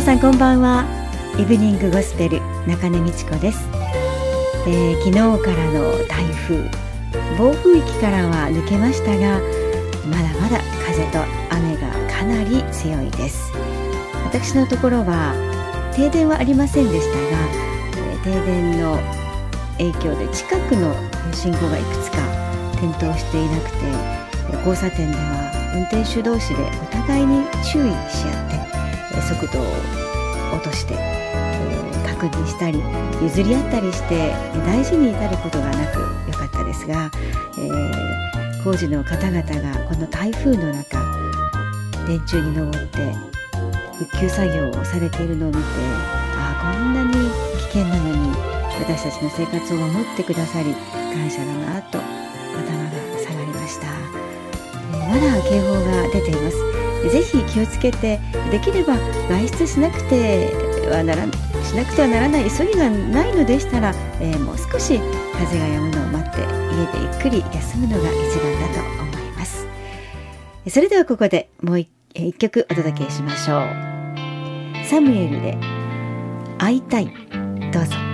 皆さんこんばんは。イブニングゴスペル中根美智子です、えー、昨日からの台風暴風域からは抜けましたがまだまだ風と雨がかなり強いです。私のところは停電はありませんでしたが、えー、停電の影響で近くの信号がいくつか点灯していなくて交差点では運転手同士でお互いに注意し合って速度を落として、えー、確認したり譲り合ったりして大事に至ることがなくよかったですが、えー、工事の方々がこの台風の中電柱に登って復旧作業をされているのを見てああこんなに危険なのに私たちの生活を守ってくださり感謝だなと頭が下がりました、えー、まだ警報が出ています。ぜひ気をつけてできれば外出しなくてはならしなくてはならない急ぎがないのでしたら、えー、もう少し風が止むのを待って家でゆっくり休むのが一番だと思います。それではここでもう一曲お届けしましょう。サムエルで会いたいどうぞ。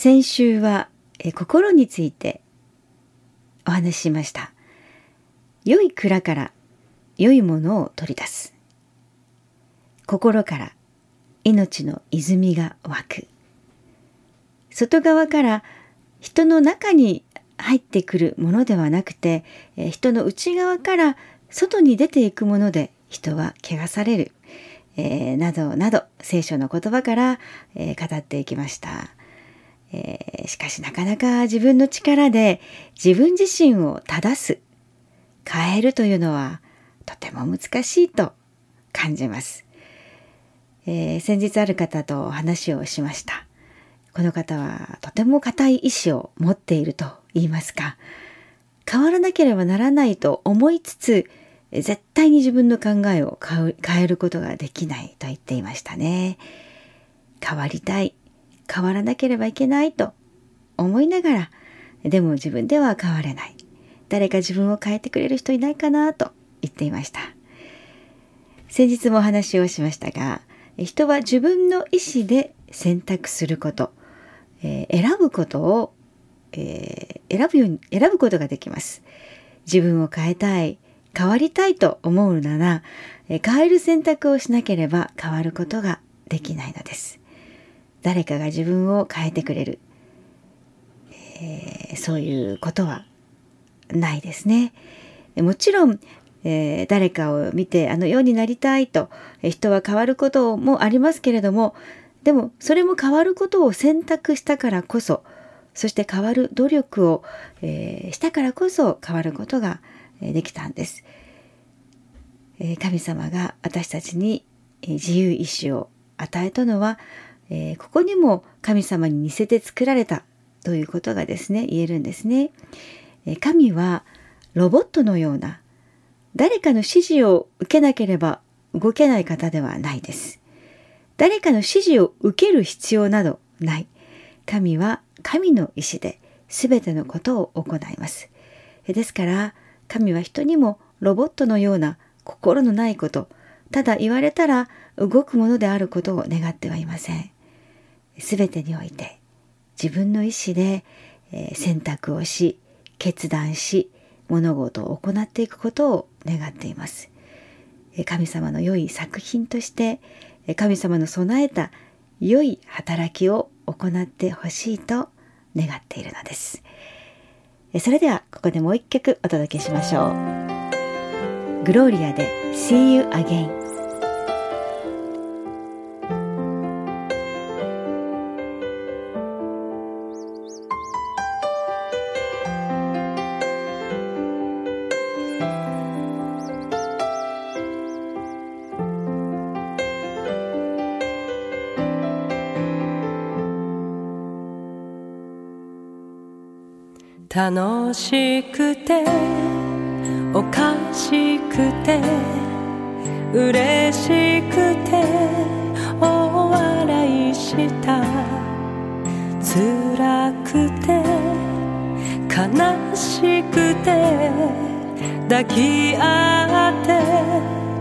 先週はえ心についてお話ししました。良い蔵から良いものを取り出す。心から命の泉が湧く。外側から人の中に入ってくるものではなくて人の内側から外に出ていくもので人は汚される、えー、などなど聖書の言葉から、えー、語っていきました。えー、しかしなかなか自分の力で自分自身を正す変えるというのはとても難しいと感じます、えー、先日ある方とお話をしました。この方はとても固い意志を持っていると言いますか変わらなければならないと思いつつ絶対に自分の考えを変えることができないと言っていましたね。変わりたい。変わらなければいけないと思いながらでも自分では変われない。誰か自分を変えてくれる人いないかなと言っていました。先日もお話をしましたが人は自分の意思で選択すること、えー、選ぶことを、えー、選ぶように選ぶことができます。自分を変えたい変わりたいと思うなら変える選択をしなければ変わることができないのです。誰かが自分を変えてくれる、えー、そういうことはないですね。もちろん、えー、誰かを見てあのようになりたいと人は変わることもありますけれどもでもそれも変わることを選択したからこそそして変わる努力を、えー、したからこそ変わることができたんです。え神様が私たちに自由意志を与えたのはえー、ここにも神様に似せて作られたということがですね言えるんですね。えー、神はロボットのような誰かの指示を受けなければ動けない方ではないです。誰かの指示を受ける必要などない。神は神の意志で全てのことを行います。ですから神は人にもロボットのような心のないことただ言われたら動くものであることを願ってはいません。全てにおいて自分の意思で、選択をし決断し物事を行っていくことを願っています。神様の良い作品として神様の備えた良い働きを行ってほしいと願っているのです。それではここでもう一曲お届けしましょう。グローリアで See You Again 楽しくておかしくて嬉しくてお笑いした。辛くて悲しくて抱き合って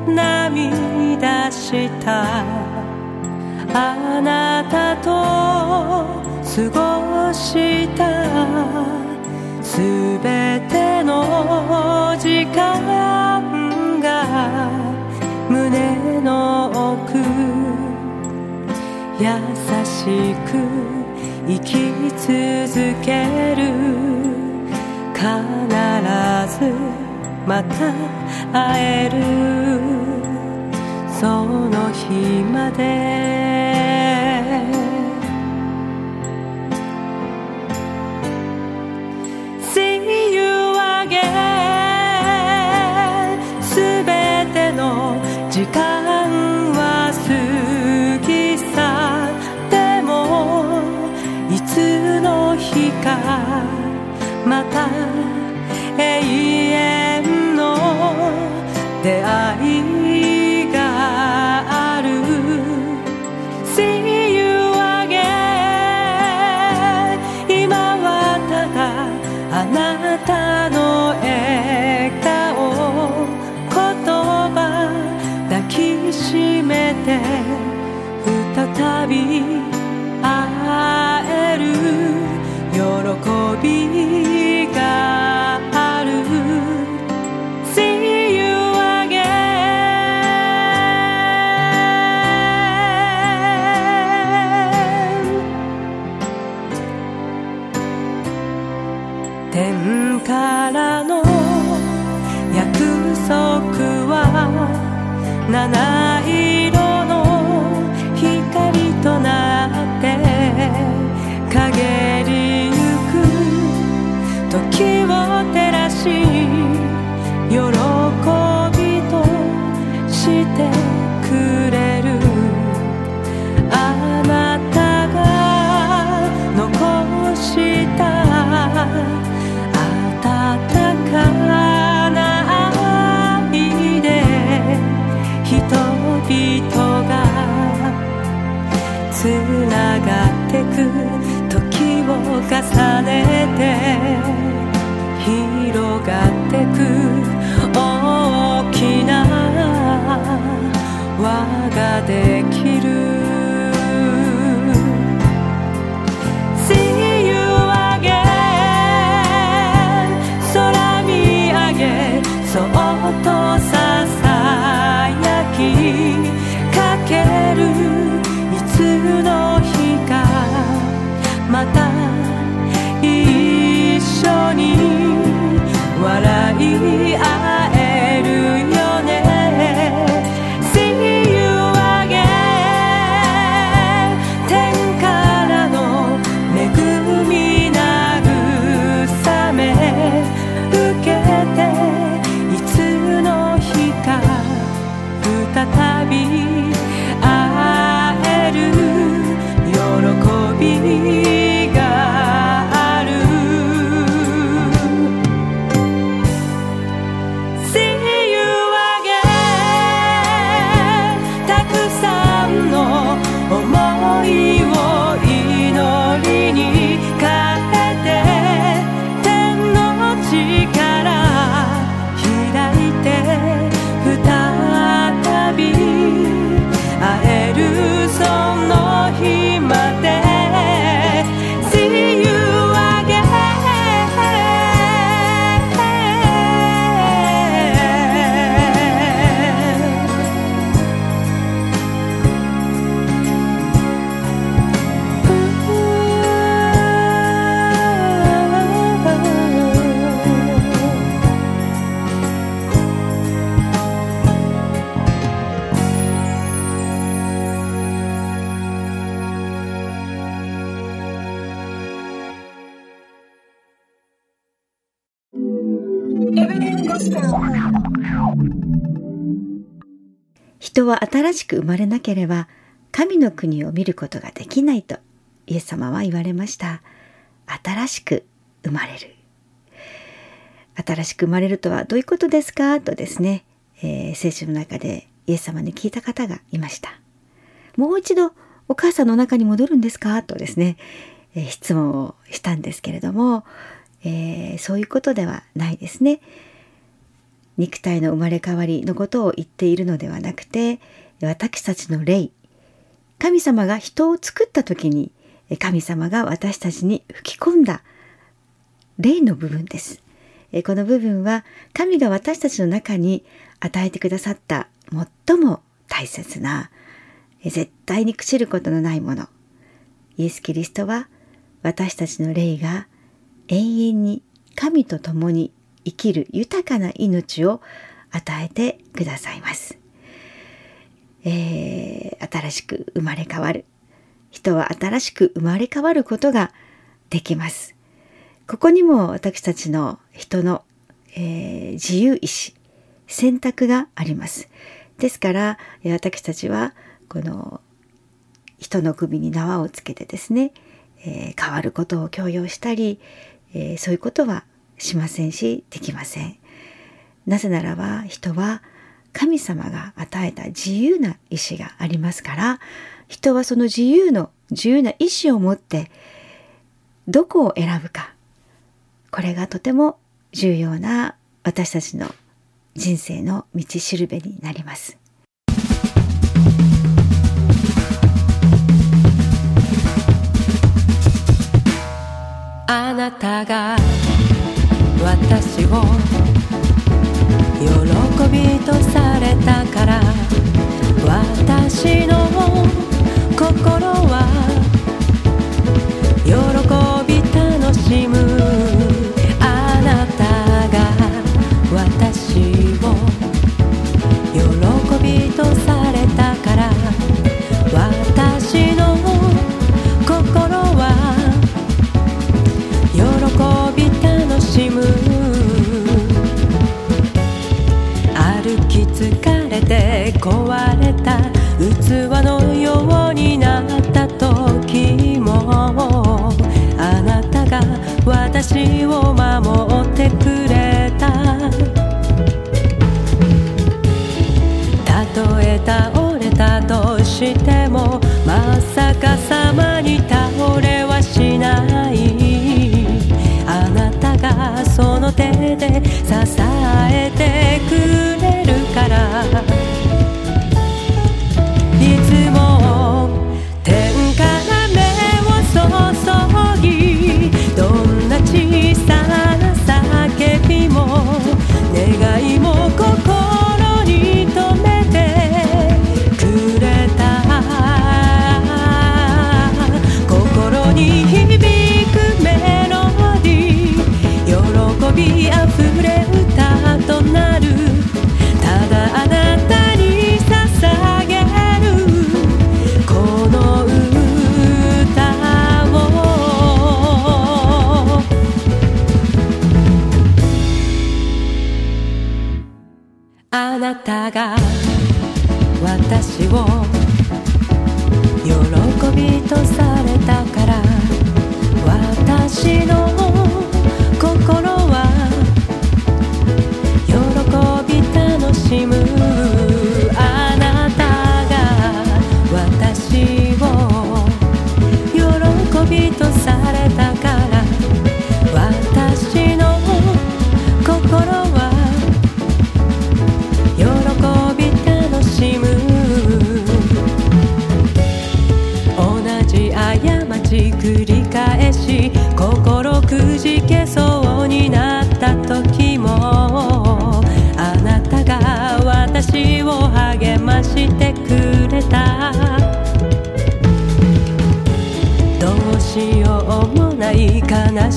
涙した。あなたと過ごした。すべての時間が胸の奥優しく生き続ける必ずまた会えるその日までしく生まれなければ神の国を見ることができないとイエス様は言われました。新しく生まれる。新しく生まれるとはどういうことですか？とですね、えー聖書の中でイエス様に聞いた方がいました。もう一度お母さんの中に戻るんですか？とですね、えー質問をしたんですけれども、えーそういうことではないですね。肉体の生まれ変わりのことを言っているのではなくて私たちの霊神様が人を作った時に神様が私たちに吹き込んだ霊の部分です。この部分は神が私たちの中に与えてくださった最も大切な絶対に朽ちることのないもの。イエス・キリストは私たちの霊が永遠に神と共に生きる豊かな命を与えてくださいます。えー新しく生まれ変わる人は新しく生まれ変わることができます。ここにも私たちの人の、えー自由意志選択があります。ですからえー私たちはこの人の首に縄をつけてですね、えー変わることを強要したり、えーそういうことはしませんしできません。なぜならば人は神様が与えた自由な意志がありますから人はその自由の自由な意志を持ってどこを選ぶかこれがとても重要な私たちの人生の道しるべになります。あなたが私を喜びとされたから私の心は喜び楽しむ。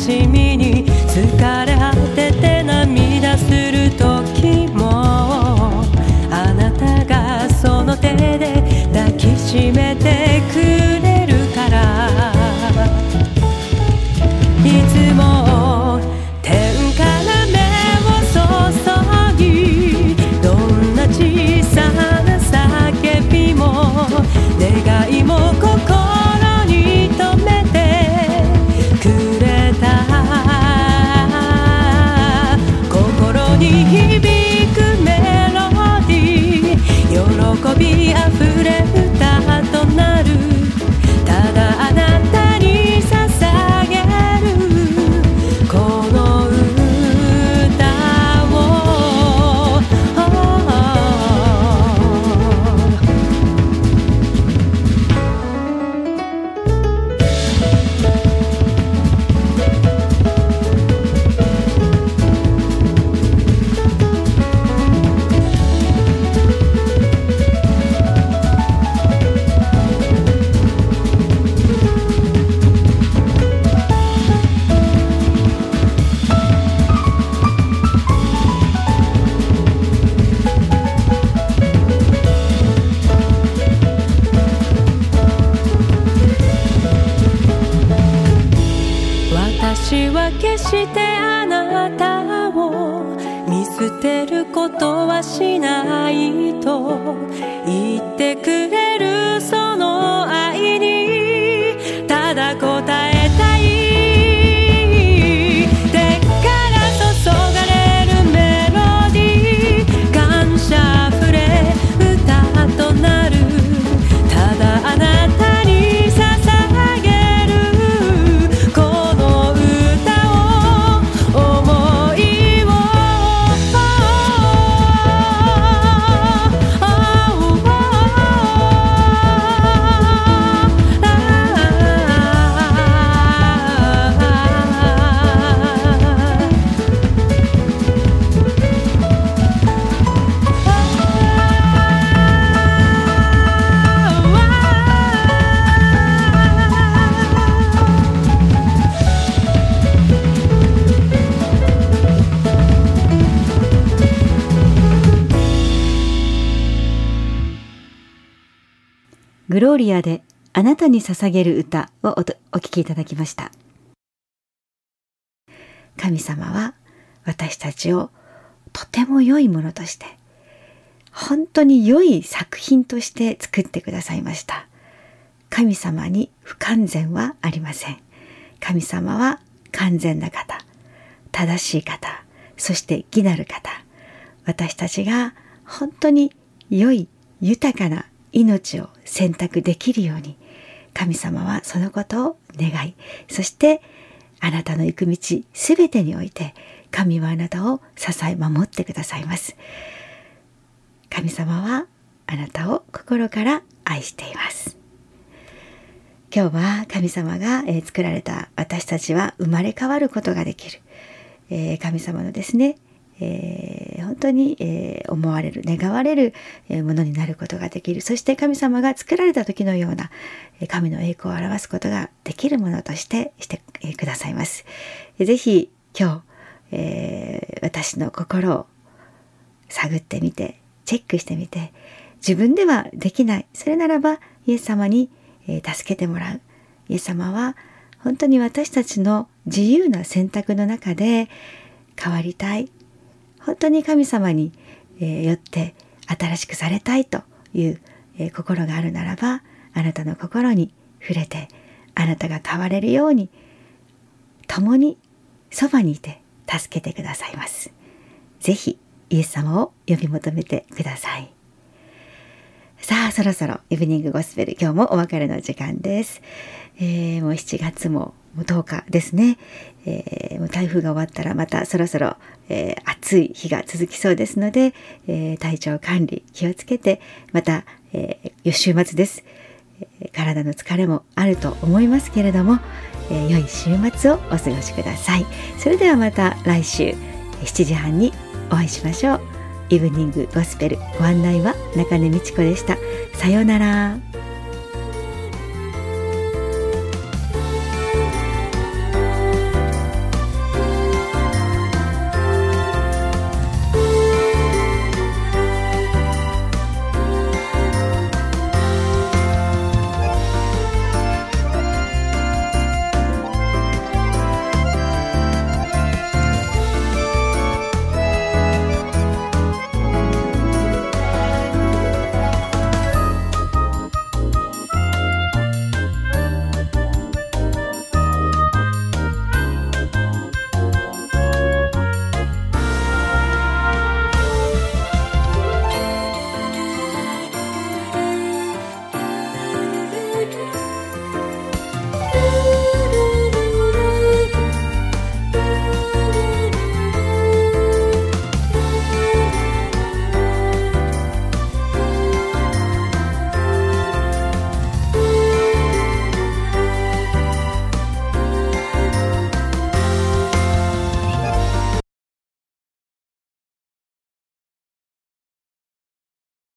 しみに疲れ捨てることはしないと言ってくれローリアであなたに捧げる歌をおお聴きいただきました。神様は私たちをとても良いものとして、本当に良い作品として作ってくださいました。神様に不完全はありません。神様は完全な方、正しい方、そして義なる方、私たちが本当に良い豊かな命を選択できるように神様はそのことを願いそしてあなたの行く道すべてにおいて神はあなたを支え守ってくださいます。神様はあなたを心から愛しています。今日は神様が、え作られた私たちは生まれ変わることができる、え、神様のですね、えー、本当に、えー、思われる願われるものになることができる。そして神様が作られた時のような神の栄光を表すことができるものとしてしてくださいます。ぜひ今日、え私の心を探ってみてチェックしてみて自分ではできない。それならばイエス様にえ助けてもらう。イエス様は本当に私たちの自由な選択の中で変わりたい。本当に神様に、えよって新しくされたいという、え心があるならばあなたの心に触れてあなたが変われるように共にそばにいて助けてくださいます。ぜひイエス様を呼び求めてください。さあそろそろイブニングゴスペル今日もお別れの時間です、えー、もう7月も10日ですね、えー、台風が終わったらまたそろそろ、えー、暑い日が続きそうですので、えー、体調管理気をつけてまた、えー、週末です、えー、体の疲れもあると思いますけれども、えー、良い週末をお過ごしくださいそれではまた来週7時半にお会いしましょうイブニングゴスペルご案内は中根美智子でした。さようなら。